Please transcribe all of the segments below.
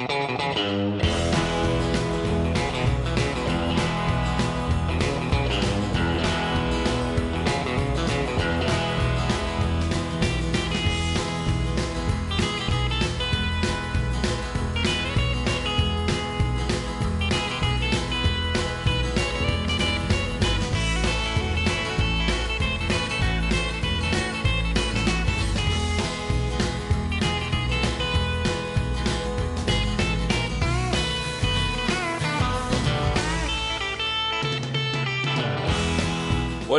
Música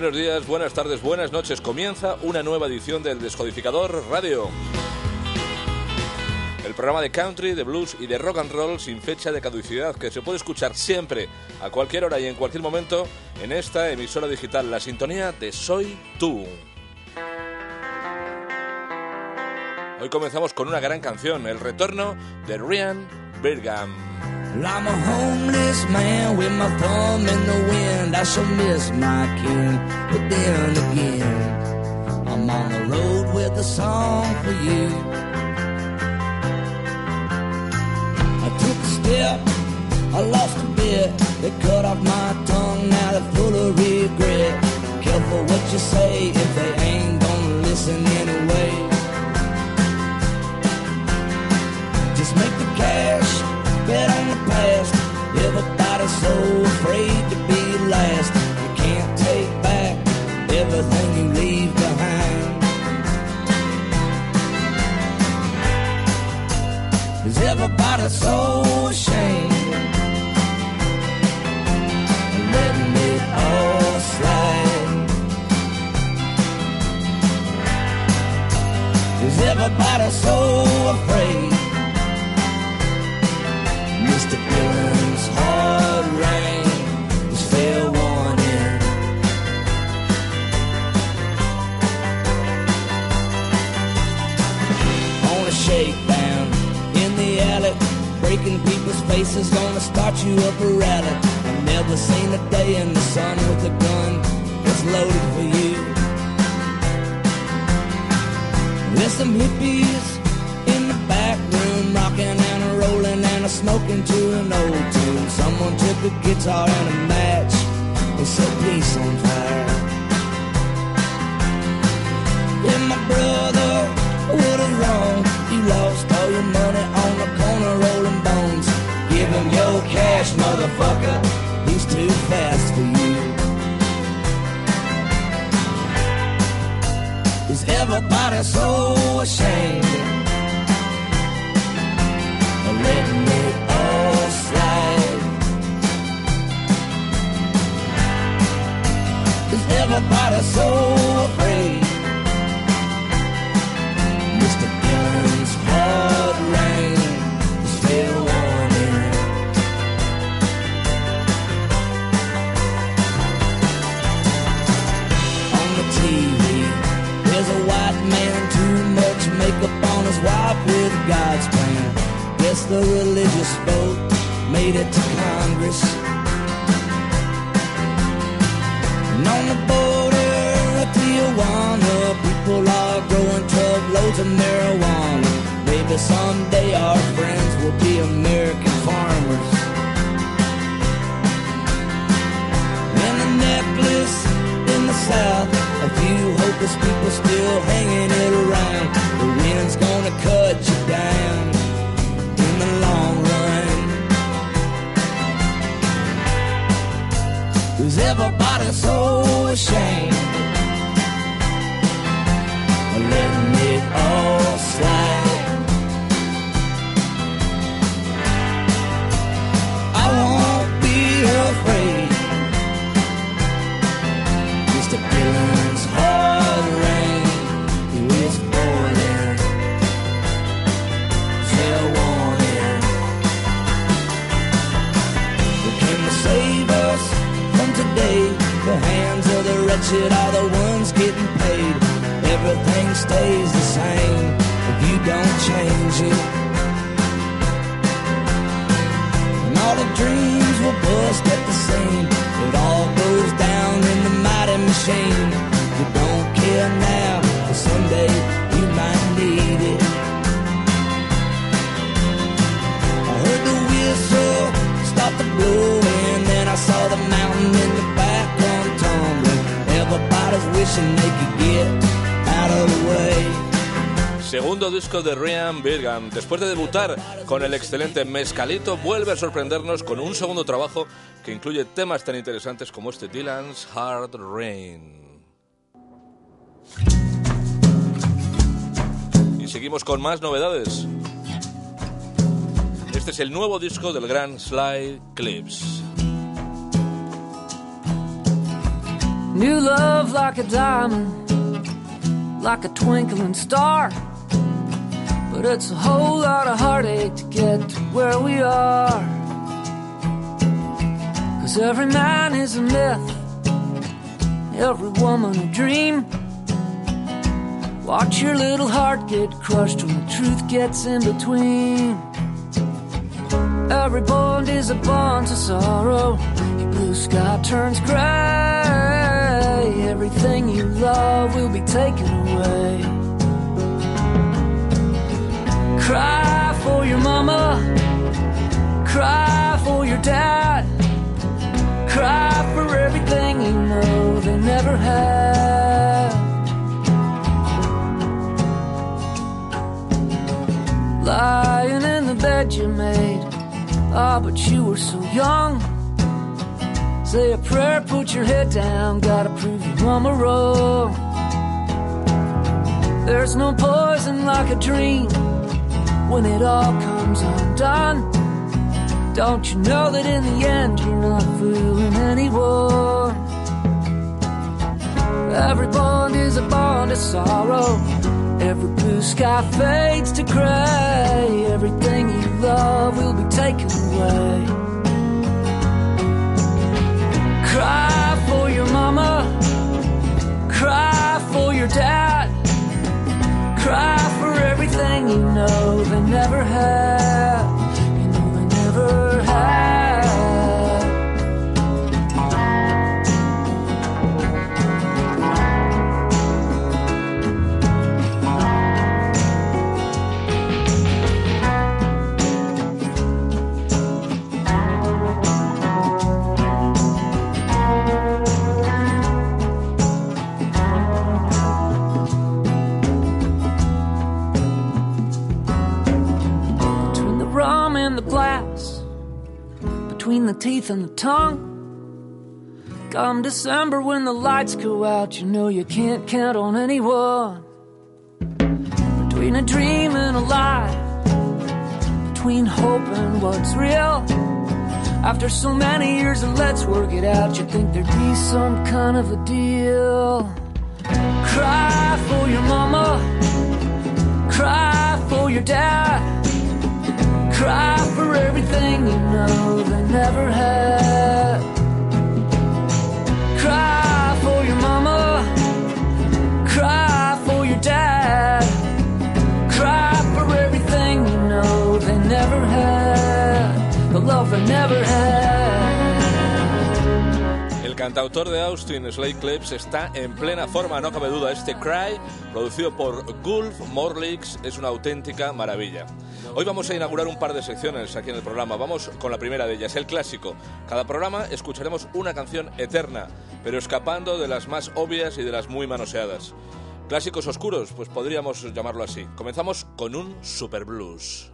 Buenos días, buenas tardes, buenas noches. Comienza una nueva edición del Descodificador Radio. El programa de country, de blues y de rock and roll sin fecha de caducidad que se puede escuchar siempre, a cualquier hora y en cualquier momento en esta emisora digital, la sintonía de Soy Tú. Hoy comenzamos con una gran canción, el retorno de Ryan Birgham. Well, I'm a homeless man with my thumb in the wind. I shall miss my kin, but then again, I'm on the road with a song for you. I took a step, I lost a bit. They cut off my tongue, now they're full of regret. Careful what you say if they ain't gonna listen anyway. Bet on the past. Everybody's so afraid to be last. You can't take back everything you leave behind. Is everybody so ashamed? Letting it all slide. Is everybody so afraid? Breaking people's faces, gonna start you up a rally. I've never seen a day in the sun with a gun that's loaded for you. There's some hippies in the back room, rocking and rolling and smoking to an old tune. Someone took a guitar and a match and set peace on fire. Yeah, my brother, what is wrong? You lost all your money on corner rolling bones. Give him your cash, motherfucker. He's too fast for you. Is everybody so ashamed? of letting still hanging it around. The wind's gonna cut you down in the long run. Cause everybody's so ashamed today? The hands of the wretched are the ones getting paid. Everything stays the same if you don't change it. And all the dreams will bust at the seam. It all goes down in the mighty machine. You don't care now, but someday you might need it. they could get out of the way. Segundo disco de Ryan Birgham. Después de debutar con el excelente Mezcalito, vuelve a sorprendernos con un segundo trabajo que incluye temas tan interesantes como este Dylan's Hard Rain. Y seguimos con más novedades. Este es el nuevo disco del gran Sly Clips. New love like a diamond, like a twinkling star. But it's a whole lot of heartache to get to where we are. Cause every man is a myth, every woman a dream. Watch your little heart get crushed when the truth gets in between. Every bond is a bond to sorrow. Your blue sky turns gray. Everything you love will be taken away. Cry for your mama. Cry for your dad. Cry for everything you know they never had. Lying in the bed you made. Ah, but you were so young. Say a prayer, put your head down. Gotta mama wrong. There's no poison like a dream when it all comes undone. Don't you know that in the end you're not fooling anyone? Every bond is a bond of sorrow. Every blue sky fades to gray. Everything you love will be taken away. Cry for your mama. Dad. Cry for everything you know they never had. The teeth and the tongue. Come December when the lights go out, you know you can't count on anyone. Between a dream and a lie, between hope and what's real. After so many years of let's work it out, you'd think there'd be some kind of a deal. Cry for your mama, cry for your dad. Cry for everything you know they never had. Cantautor de Austin, Slade Clips, está en plena forma, no cabe duda. Este Cry, producido por Gulf Morlix, es una auténtica maravilla. Hoy vamos a inaugurar un par de secciones aquí en el programa. Vamos con la primera de ellas, el clásico. Cada programa escucharemos una canción eterna, pero escapando de las más obvias y de las muy manoseadas. Clásicos oscuros, pues podríamos llamarlo así. Comenzamos con un super blues.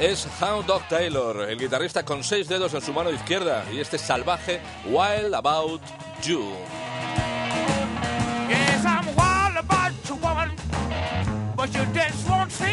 Es Hound Dog Taylor, el guitarrista con seis dedos en su mano izquierda y este salvaje Wild About You. But won't treat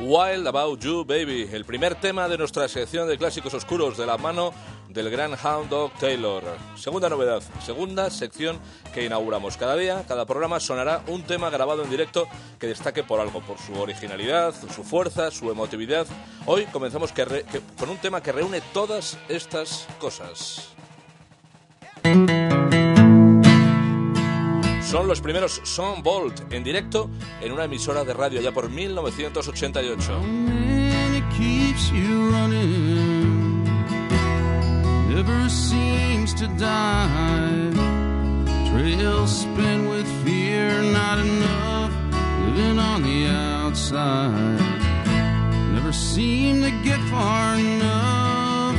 Wild About You Baby, el primer tema de nuestra sección de clásicos oscuros de la mano del gran Hound Dog Taylor. Segunda novedad, segunda sección que inauguramos. Cada día, cada programa sonará un tema grabado en directo que destaque por algo, por su originalidad, su fuerza, su emotividad. Hoy comenzamos con un tema que reúne todas estas cosas. Son los primeros Son Bolt en directo en una emisora de radio ya por 1988. man, it keeps you running. Never seem to get far enough.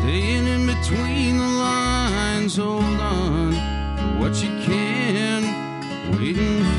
Staying in between the lines, hold on what you can. Waiting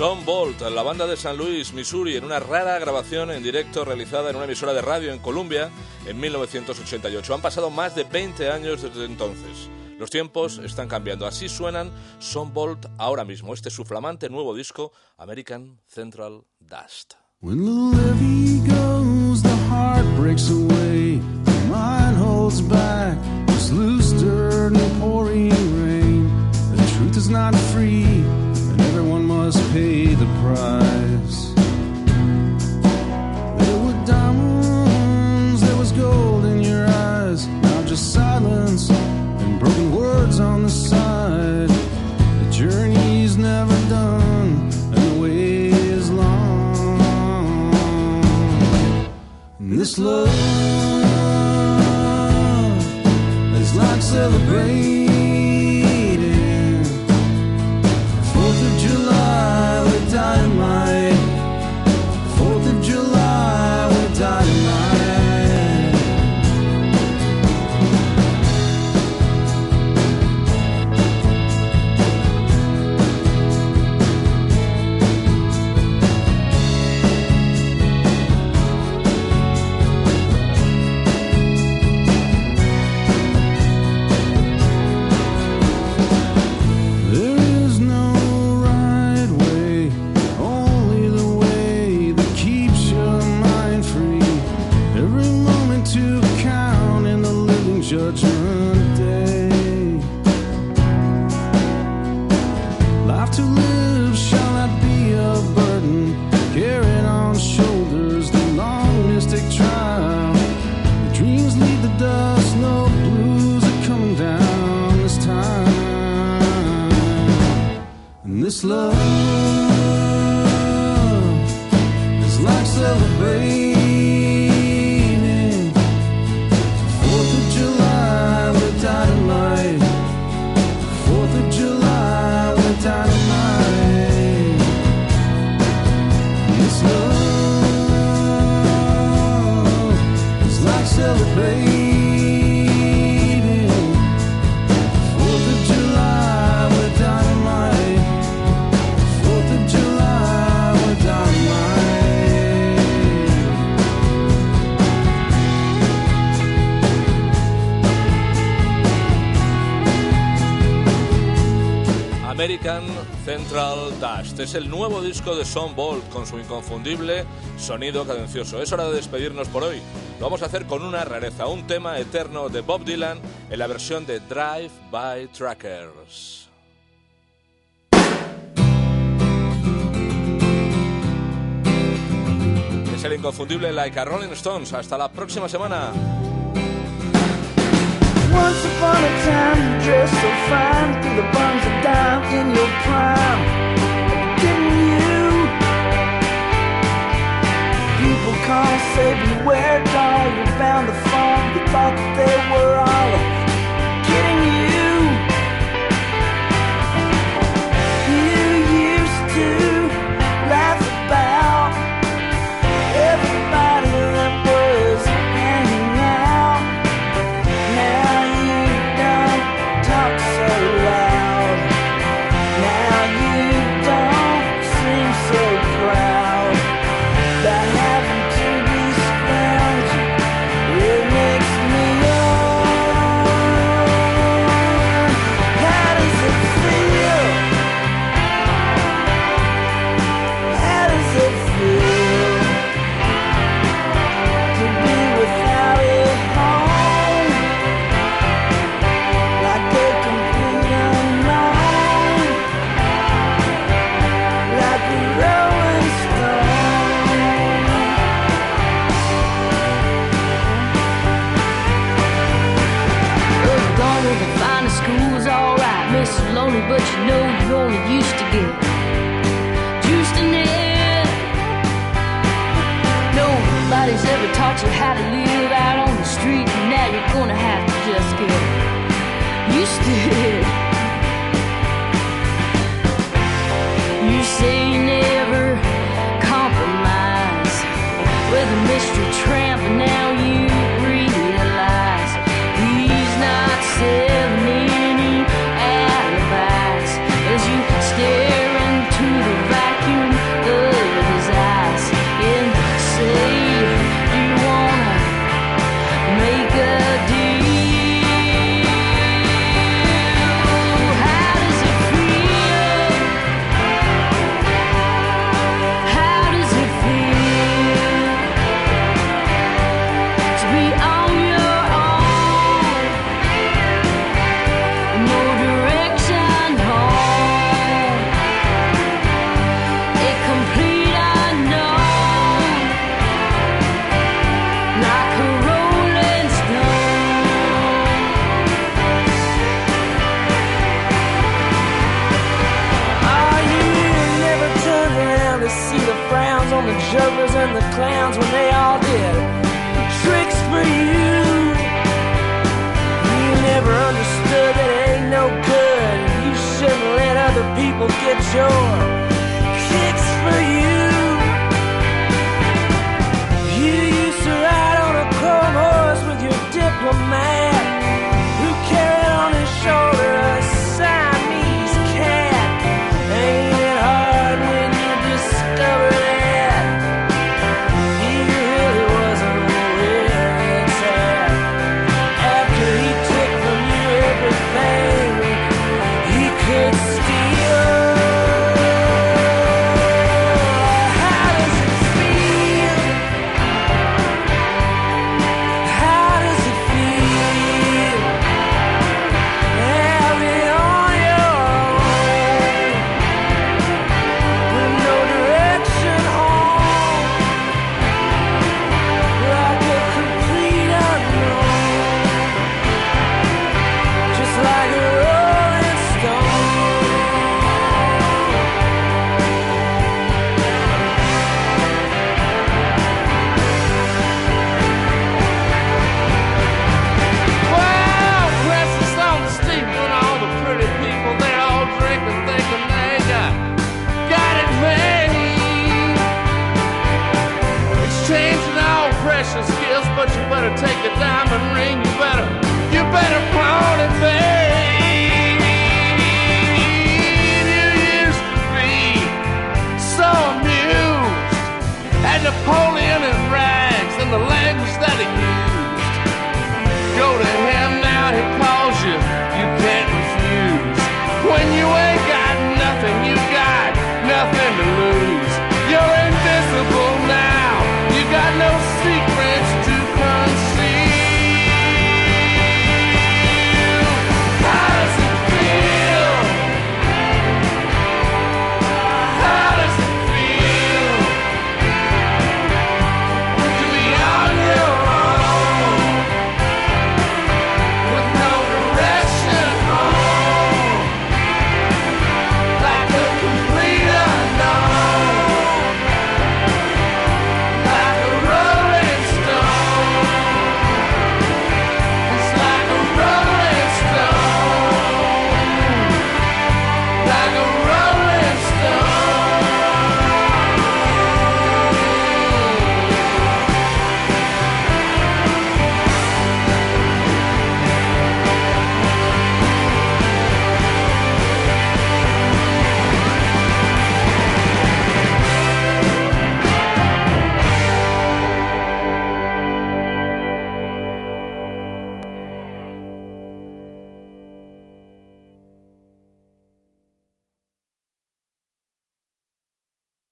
Son Bolt, la banda de San Luis, Missouri, en una rara grabación en directo realizada en una emisora de radio en Columbia en 1988. Han pasado más de 20 años desde entonces. Los tiempos están cambiando. Así suenan Son Bolt ahora mismo. Este es su flamante nuevo disco, American Central Dust. Must pay the price. Dust. Es el nuevo disco de Son Bolt con su inconfundible sonido cadencioso. Es hora de despedirnos por hoy. Lo vamos a hacer con una rareza, un tema eterno de Bob Dylan en la versión de Drive by Trackers. Es el inconfundible Like a Rolling Stones. Hasta la próxima semana. Call, say beware, doll. You found the phone. You thought that they were all you lonely, but you know you only used to get juiced in it. Nobody's ever taught you how to live out on the street, and now you're gonna have to just get used to it. You say you never compromise with a mystery people get your